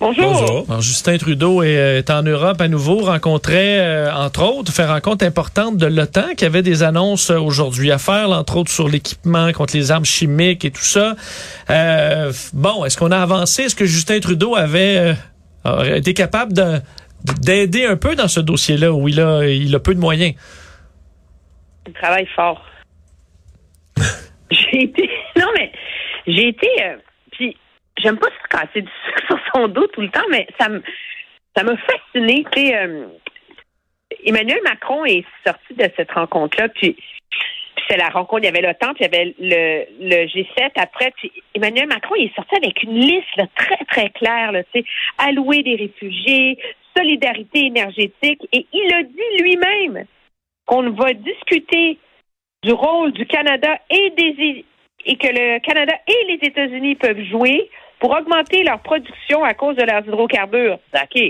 Bonjour. Alors, Justin Trudeau est, est en Europe à nouveau, rencontrait, euh, entre autres, fait rencontre importante de l'OTAN qui avait des annonces euh, aujourd'hui à faire, là, entre autres sur l'équipement contre les armes chimiques et tout ça. Euh, bon, est-ce qu'on a avancé? Est-ce que Justin Trudeau avait euh, été capable de d'aider un peu dans ce dossier-là où il a, il a peu de moyens? Il travaille fort. j'ai été. Non, mais j'ai été. J'aime pas se casser du sucre sur son dos tout le temps, mais ça me ça m'a fasciné. Euh, Emmanuel Macron est sorti de cette rencontre-là, puis, puis c'est la rencontre, il y avait l'OTAN, puis il y avait le, le G7 après, puis Emmanuel Macron il est sorti avec une liste très, très claire, là, allouer des réfugiés, solidarité énergétique, et il a dit lui-même qu'on va discuter du rôle du Canada et des et que le Canada et les États-Unis peuvent jouer pour augmenter leur production à cause de leurs hydrocarbures. OK,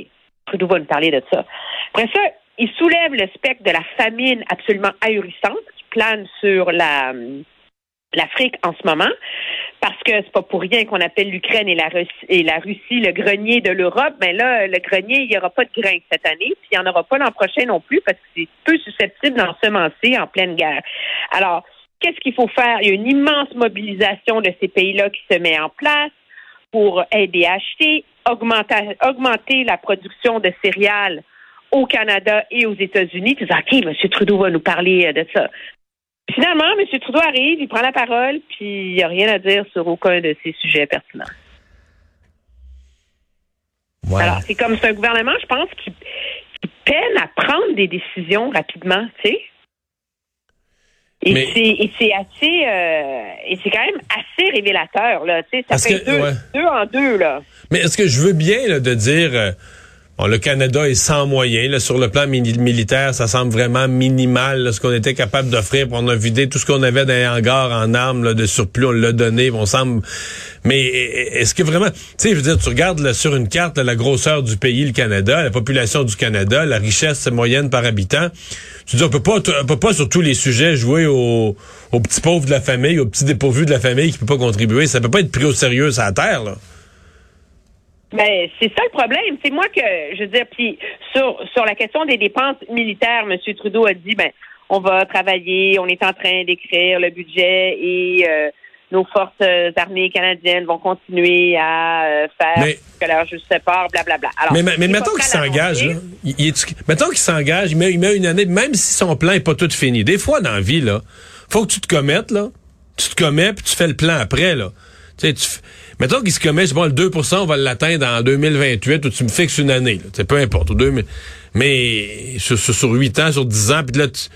Trudeau va nous parler de ça. Après ça, il soulève le spectre de la famine absolument ahurissante qui plane sur la l'Afrique en ce moment, parce que c'est pas pour rien qu'on appelle l'Ukraine et la Russie et la Russie le grenier de l'Europe. Mais là, le grenier, il n'y aura pas de grain cette année, puis il n'y en aura pas l'an prochain non plus, parce que c'est peu susceptible d'ensemencer en pleine guerre. Alors, qu'est-ce qu'il faut faire? Il y a une immense mobilisation de ces pays-là qui se met en place pour aider à acheter, augmenter, augmenter la production de céréales au Canada et aux États-Unis. Tu dis, OK, M. Trudeau va nous parler euh, de ça. Finalement, M. Trudeau arrive, il prend la parole, puis il n'y a rien à dire sur aucun de ces sujets pertinents. Ouais. Alors, c'est comme c'est un gouvernement, je pense, qui, qui peine à prendre des décisions rapidement, tu sais. Et Mais- c'est assez euh, et c'est quand même assez révélateur là, tu sais, ça Parce fait que- deux, ouais. deux en deux là. Mais est-ce que je veux bien là, de dire euh, le Canada est sans moyens sur le plan militaire, ça semble vraiment minimal ce qu'on était capable d'offrir. On a vidé tout ce qu'on avait dans les hangars en armes là, de surplus, on l'a donné. On semble. Mais est-ce que vraiment, tu sais, je veux dire, tu regardes sur une carte la grosseur du pays, le Canada, la population du Canada, la richesse moyenne par habitant. Tu dis, on peut pas, on peut pas sur tous les sujets jouer aux, petits pauvres de la famille, aux petits dépourvus de la famille qui peut pas contribuer. Ça peut pas être pris au sérieux à terre là. Ben, c'est ça le problème. C'est moi que, je veux dire, puis sur, sur la question des dépenses militaires, M. Trudeau a dit, ben, on va travailler, on est en train d'écrire le budget et euh, nos forces euh, armées canadiennes vont continuer à euh, faire Mais- ce que leur juste part, blablabla. Alors, Mais, mais, mais mettons qu'il s'engage, là. Il, mettons qu'il s'engage, il met, il met une année, même si son plan est pas tout fini. Des fois, dans la vie, là, faut que tu te commettes, là. Tu te commets, puis tu fais le plan après, là. Tu sais, tu mettons qu'il se commet, je sais pas, le 2% on va l'atteindre en 2028, ou tu me fixes une année, là. Peu importe, ou 2000. Mais sur, sur, sur 8 ans, sur 10 ans, puis là, tu-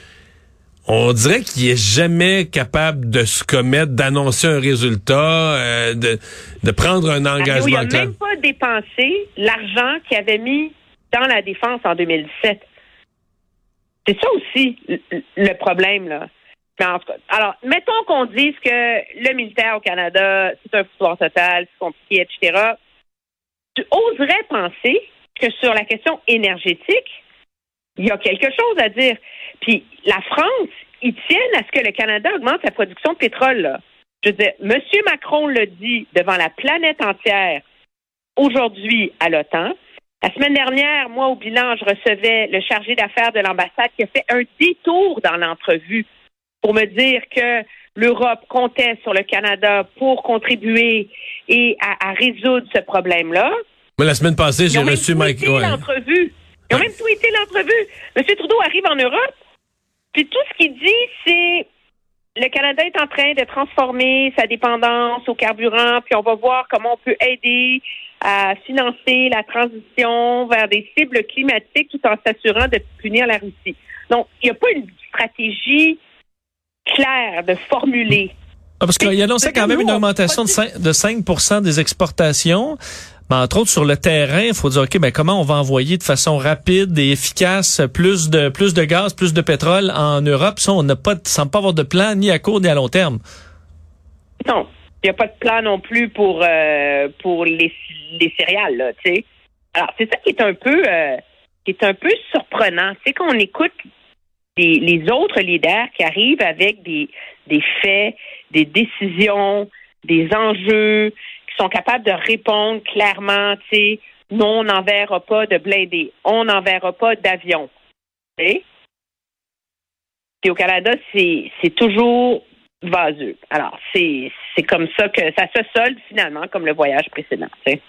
on dirait qu'il est jamais capable de se commettre, d'annoncer un résultat, euh, de, de prendre un Mario, il engagement n'a même pas dépensé l'argent qu'il avait mis dans la défense en 2017. C'est ça aussi le problème, là. En tout cas, alors, mettons qu'on dise que le militaire au Canada, c'est un pouvoir total, c'est compliqué, etc. Tu oserais penser que sur la question énergétique, il y a quelque chose à dire. Puis la France, ils tiennent à ce que le Canada augmente sa production de pétrole. Là. Je veux dire, M. Macron le dit devant la planète entière aujourd'hui à l'OTAN. La semaine dernière, moi, au bilan, je recevais le chargé d'affaires de l'ambassade qui a fait un détour dans l'entrevue pour me dire que l'Europe comptait sur le Canada pour contribuer et à, à résoudre ce problème-là. Moi, la semaine passée, j'ai reçu Mike. tweeté ouais. l'entrevue. Ils ont même tweeté l'entrevue. M. Trudeau arrive en Europe, puis tout ce qu'il dit, c'est le Canada est en train de transformer sa dépendance au carburant, puis on va voir comment on peut aider à financer la transition vers des cibles climatiques tout en s'assurant de punir la Russie. Donc, il n'y a pas une stratégie claire de formuler. Ah, parce qu'il annonçait quand même une augmentation de 5, de 5 des exportations. Mais entre autres, sur le terrain, il faut dire, OK, ben, comment on va envoyer de façon rapide et efficace plus de, plus de gaz, plus de pétrole en Europe? Ça, on n'a pas, semble pas avoir de plan ni à court ni à long terme? Non. Il n'y a pas de plan non plus pour euh, pour les, les céréales, là, tu sais. Alors, c'est ça qui est un peu euh, qui est un peu surprenant. C'est qu'on écoute les, autres leaders qui arrivent avec des, faits, des décisions, des enjeux, qui sont capables de répondre clairement, tu sais, non, on n'enverra pas de blindés, on n'enverra pas d'avions. Et au Canada, c'est toujours vaseux. Alors, c'est comme ça que ça se solde finalement comme le voyage précédent. Tu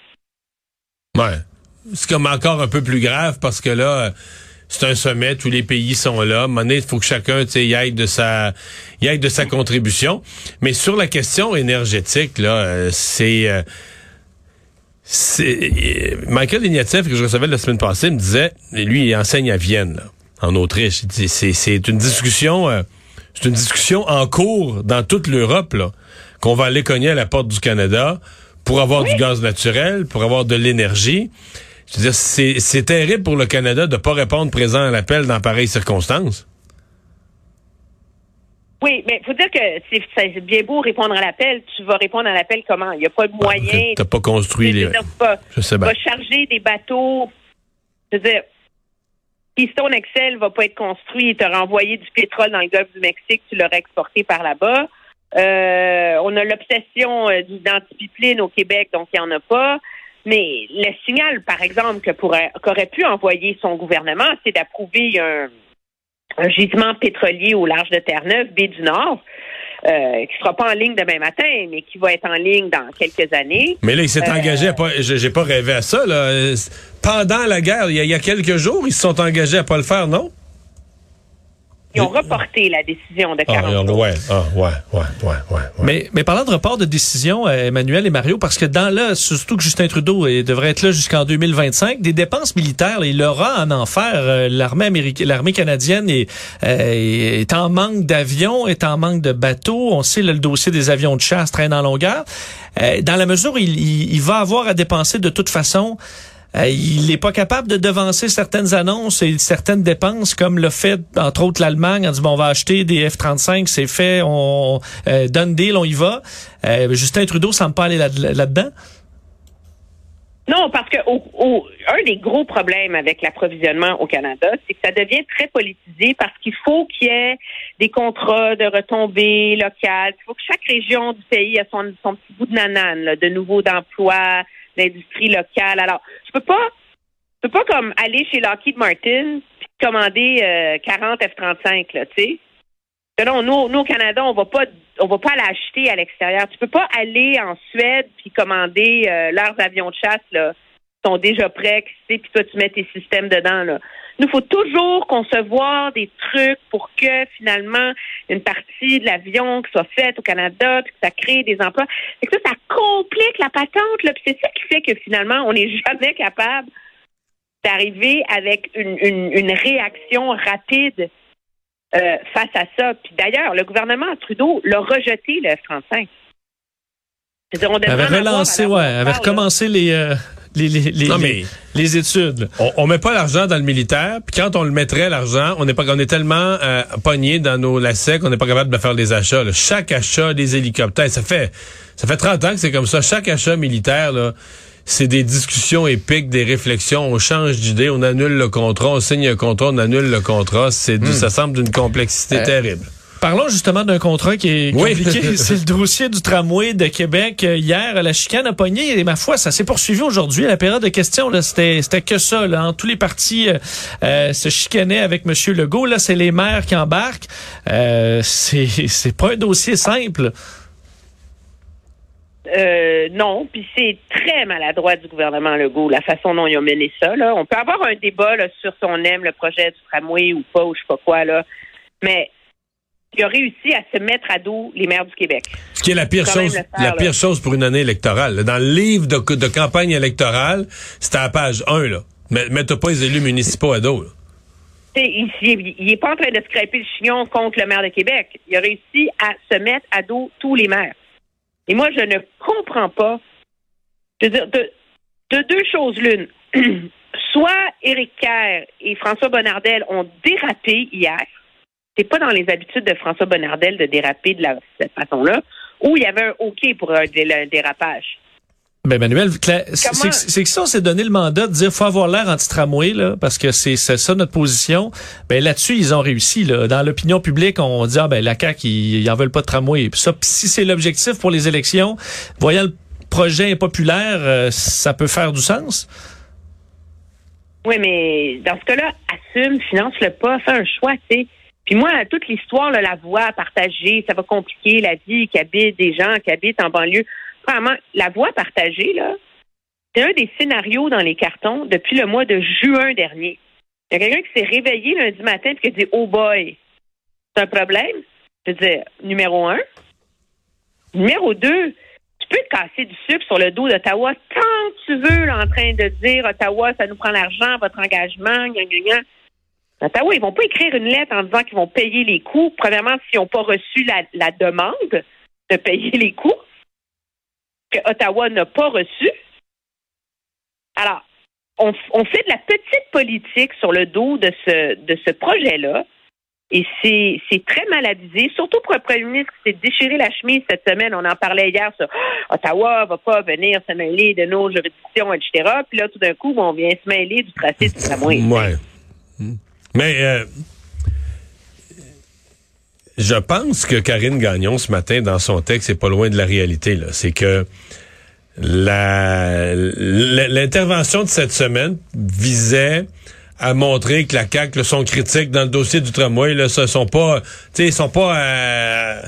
Ouais. C'est comme encore un peu plus grave parce que là, c'est un sommet, tous les pays sont là. Donné, il faut que chacun y aille de sa y aille de sa contribution. Mais sur la question énergétique, là, euh, c'est euh, c'est Michael Ignatieff que je recevais la semaine passée me disait, lui il enseigne à Vienne, en Autriche. C'est une discussion, euh, c'est une discussion en cours dans toute l'Europe qu'on va aller cogner à la porte du Canada pour avoir du gaz naturel, pour avoir de l'énergie. Je veux dire, c'est terrible pour le Canada de ne pas répondre présent à l'appel dans pareilles circonstances. Oui, mais il faut dire que c'est bien beau répondre à l'appel. Tu vas répondre à l'appel comment? Il n'y a pas de ah, moyen. Tu n'as pas construit les. je sais pas. charger des bateaux. Je veux dire, Keystone Excel va pas être construit. Il t'aurait envoyé du pétrole dans le golfe du Mexique. Tu l'aurais exporté par là-bas. Euh, on a l'obsession euh, du pipeline au Québec, donc il n'y en a pas. Mais le signal, par exemple, que qu'aurait pu envoyer son gouvernement, c'est d'approuver un, un gisement pétrolier au large de Terre-Neuve, baie du Nord, euh, qui sera pas en ligne demain matin, mais qui va être en ligne dans quelques années. Mais là, il s'est engagé à pas, j'ai pas rêvé à ça, là. Pendant la guerre, il y, a, il y a quelques jours, ils se sont engagés à pas le faire, non? Ils ont reporté la décision de 40 ah, ouais, ah, ouais, ouais, ouais, ouais, Mais, mais parlant de report de décision, euh, Emmanuel et Mario, parce que dans là, surtout que Justin Trudeau devrait être là jusqu'en 2025, des dépenses militaires, il aura en enfer. Euh, l'armée américaine, l'armée canadienne est, euh, est en manque d'avions, est en manque de bateaux. On sait le dossier des avions de chasse traîne en longueur. dans la mesure où il, il va avoir à dépenser de toute façon euh, il n'est pas capable de devancer certaines annonces et certaines dépenses, comme le fait, entre autres, l'Allemagne, en disant, bon, on va acheter des F-35, c'est fait, on euh, donne deal, on y va. Euh, Justin Trudeau semble pas aller là-dedans. non, parce que un des gros problèmes avec l'approvisionnement au Canada, c'est que ça devient très politisé parce qu'il faut qu'il y ait des contrats de retombées locales. Il faut que chaque région du pays ait son, son petit bout de nanane, de nouveaux emplois, d'industrie locale. Alors, peux pas, je peux pas comme aller chez Lockheed Martin puis commander 40 euh, F-35 là, tu sais. Non, nous, nous, au Canada, on va pas, on va pas l'acheter à l'extérieur. Tu peux pas aller en Suède puis commander euh, leurs avions de chasse là, sont déjà prêts, puis toi tu mets tes systèmes dedans là. Nous, faut toujours concevoir des trucs pour que finalement une partie de l'avion qui soit faite au Canada, puis que ça crée des emplois. Que ça, ça complique la patente. Là. Puis c'est ça qui fait que finalement, on n'est jamais capable d'arriver avec une, une, réaction rapide euh, face à ça. Puis d'ailleurs, le gouvernement Trudeau l'a rejeté, le F-35. On avait relancé, ouais, avait recommencé les, euh, les, les, les, les, études. On, on met pas l'argent dans le militaire, puis quand on le mettrait l'argent, on est pas on est tellement euh, pogné dans nos lacets qu'on n'est pas capable de faire des achats. Chaque achat des hélicoptères, ça fait ça fait 30 ans que c'est comme ça. Chaque achat militaire, là, c'est des discussions épiques, des réflexions. On change d'idée, on annule le contrat, on signe un contrat, on annule le contrat. C'est hmm. ça semble d'une complexité euh, terrible. Parlons justement d'un contrat qui est compliqué. c'est le dossier du tramway de Québec. Hier, la chicane a pogné et ma foi, ça s'est poursuivi aujourd'hui. La période de questions, c'était, c'était que ça. Là. Tous les partis euh, euh, se chicanaient avec M. Legault. Là, c'est les maires qui embarquent. Euh, c'est, c'est pas un dossier simple. Euh, non, puis c'est très maladroit du gouvernement Legault, la façon dont ils ont mené ça. Là. On peut avoir un débat là, sur si on aime le projet du tramway ou pas, ou je sais pas quoi, là. Mais qui a réussi à se mettre à dos les maires du Québec. Ce qui est la pire chose, la pire chose pour une année électorale. Dans le livre de, campagne électorale, c'était à page 1, là. Mais, mais pas les élus municipaux à dos, Il, il est pas en train de scraper le chignon contre le maire de Québec. Il a réussi à se mettre à dos tous les maires. Et moi, je ne comprends pas. Je veux dire, de, de deux choses l'une. Soit Éric Kerr et François Bonnardel ont dérapé hier, c'est pas dans les habitudes de François Bonnardel de déraper de, cette façon-là. où il y avait un OK pour un, dé- un dérapage. Ben Manuel, c'est que ça, on s'est donné le mandat de dire faut avoir l'air anti-tramway, là, parce que c'est ça notre position. Ben là-dessus, ils ont réussi. Là. Dans l'opinion publique, on dit ah ben la CAQ, ils, ils en veulent pas de tramway. Puis ça, si c'est l'objectif pour les élections, voyant le projet impopulaire, euh, ça peut faire du sens? Oui, mais dans ce cas-là, assume, finance-le pas, fais un choix, tu sais. Puis moi, toute l'histoire, la voie partagée, ça va compliquer la vie qui habite des gens qui habitent en banlieue. Vraiment, la voie partagée, là, c'est un des scénarios dans les cartons depuis le mois de juin dernier. Il y a quelqu'un qui s'est réveillé lundi matin et qui a dit Oh boy, c'est un problème. Je veux dire, numéro un. Numéro deux, tu peux te casser du sucre sur le dos d'Ottawa tant que tu veux, là, en train de dire Ottawa, ça nous prend l'argent, votre engagement, gna, gna. Ottawa, ils vont pas écrire une lettre en disant qu'ils vont payer les coûts. Premièrement, s'ils n'ont pas reçu la, demande de payer les coûts, que Ottawa n'a pas reçu. Alors, on, fait de la petite politique sur le dos de ce, de projet-là. Et c'est très mal avisé, surtout pour un premier ministre qui s'est déchiré la chemise cette semaine. On en parlait hier sur Ah, Ottawa va pas venir se mêler de nos juridictions, etc. Puis là, tout d'un coup, on vient se mêler du tracé du tramway. Ouais. Mais euh, je pense que Karine Gagnon, ce matin, dans son texte, c'est pas loin de la réalité. C'est que l'intervention de cette semaine visait à montrer que la CAQ là, sont critiques dans le dossier du tramway. Là, ce sont pas, ils sont pas euh,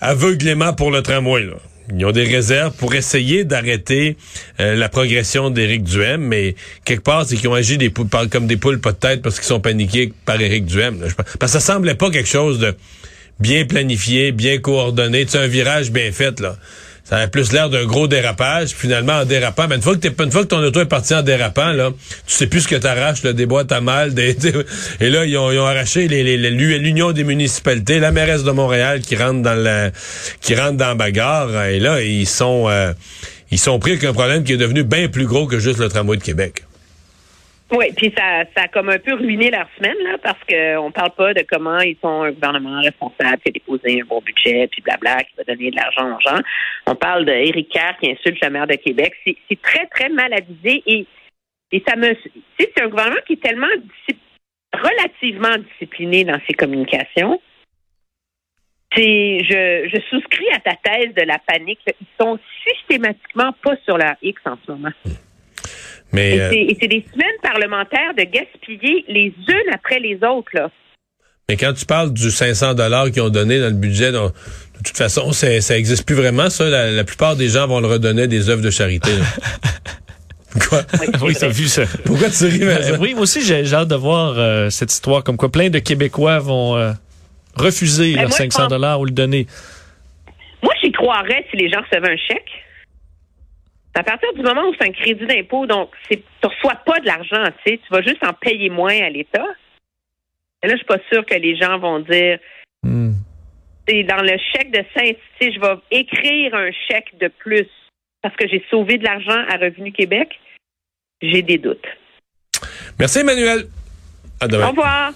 aveuglément pour le tramway. Là. Ils ont des réserves pour essayer d'arrêter euh, la progression d'Éric Duhem, mais quelque part, c'est qu'ils ont agi des poules, comme des poules pas de tête parce qu'ils sont paniqués par Éric Duhem. là. Parce que ça semblait pas quelque chose de bien planifié, bien coordonné. C'est un virage bien fait, là. Ça avait plus l'air d'un gros dérapage. Finalement, en dérapant, mais une fois que une ton auto est parti en dérapant, là, tu sais plus ce que t'arraches, là, des boîtes à mal, des, et là, ils ont, arraché l'union des municipalités, la mairesse de Montréal qui rentre dans la, qui rentre dans bagarre. Et là, ils sont, euh, ils sont pris avec un problème qui est devenu bien plus gros que juste le tramway de Québec. Oui, puis ça, ça a comme un peu ruiné leur semaine, là, parce qu'on ne parle pas de comment ils sont un gouvernement responsable qui a déposé un bon budget, puis blabla, qui va donner de l'argent aux gens. On parle d'Éric Kerr qui insulte la maire de Québec. C'est très, très mal avisé et, ça me. C'est un gouvernement qui est tellement relativement discipliné dans ses communications. Je, je souscris à ta thèse de la panique. Ils sont systématiquement pas sur leur X en ce moment. Mais, Et euh, c'est- et c'est des semaines parlementaires de gaspiller les unes après les autres. Là. Mais quand tu parles du 500 dollars qu'ils ont donné dans le budget, donc, de toute façon, ça existe plus vraiment. Ça, la, la plupart des gens vont le redonner des œuvres de charité. Quoi? Oui, t'as vu ça. Pourquoi tu ris Euh, oui, moi aussi, j'ai hâte de voir euh, cette histoire, comme quoi plein de Québécois vont euh, refuser Ben, leurs moi, je 500 pense- dollars ou le donner. Moi, j'y croirais si les gens recevaient un chèque. À partir du moment où c'est un crédit d'impôt, donc c'est, tu reçois pas de l'argent, tu sais, tu vas juste en payer moins à l'État. Et là, je suis pas sûre que les gens vont dire, c'est dans le chèque de 5, tu sais, je vais écrire un chèque de plus parce que j'ai sauvé de l'argent à Revenu Québec. J'ai des doutes. Merci Emmanuel. À demain. Au revoir.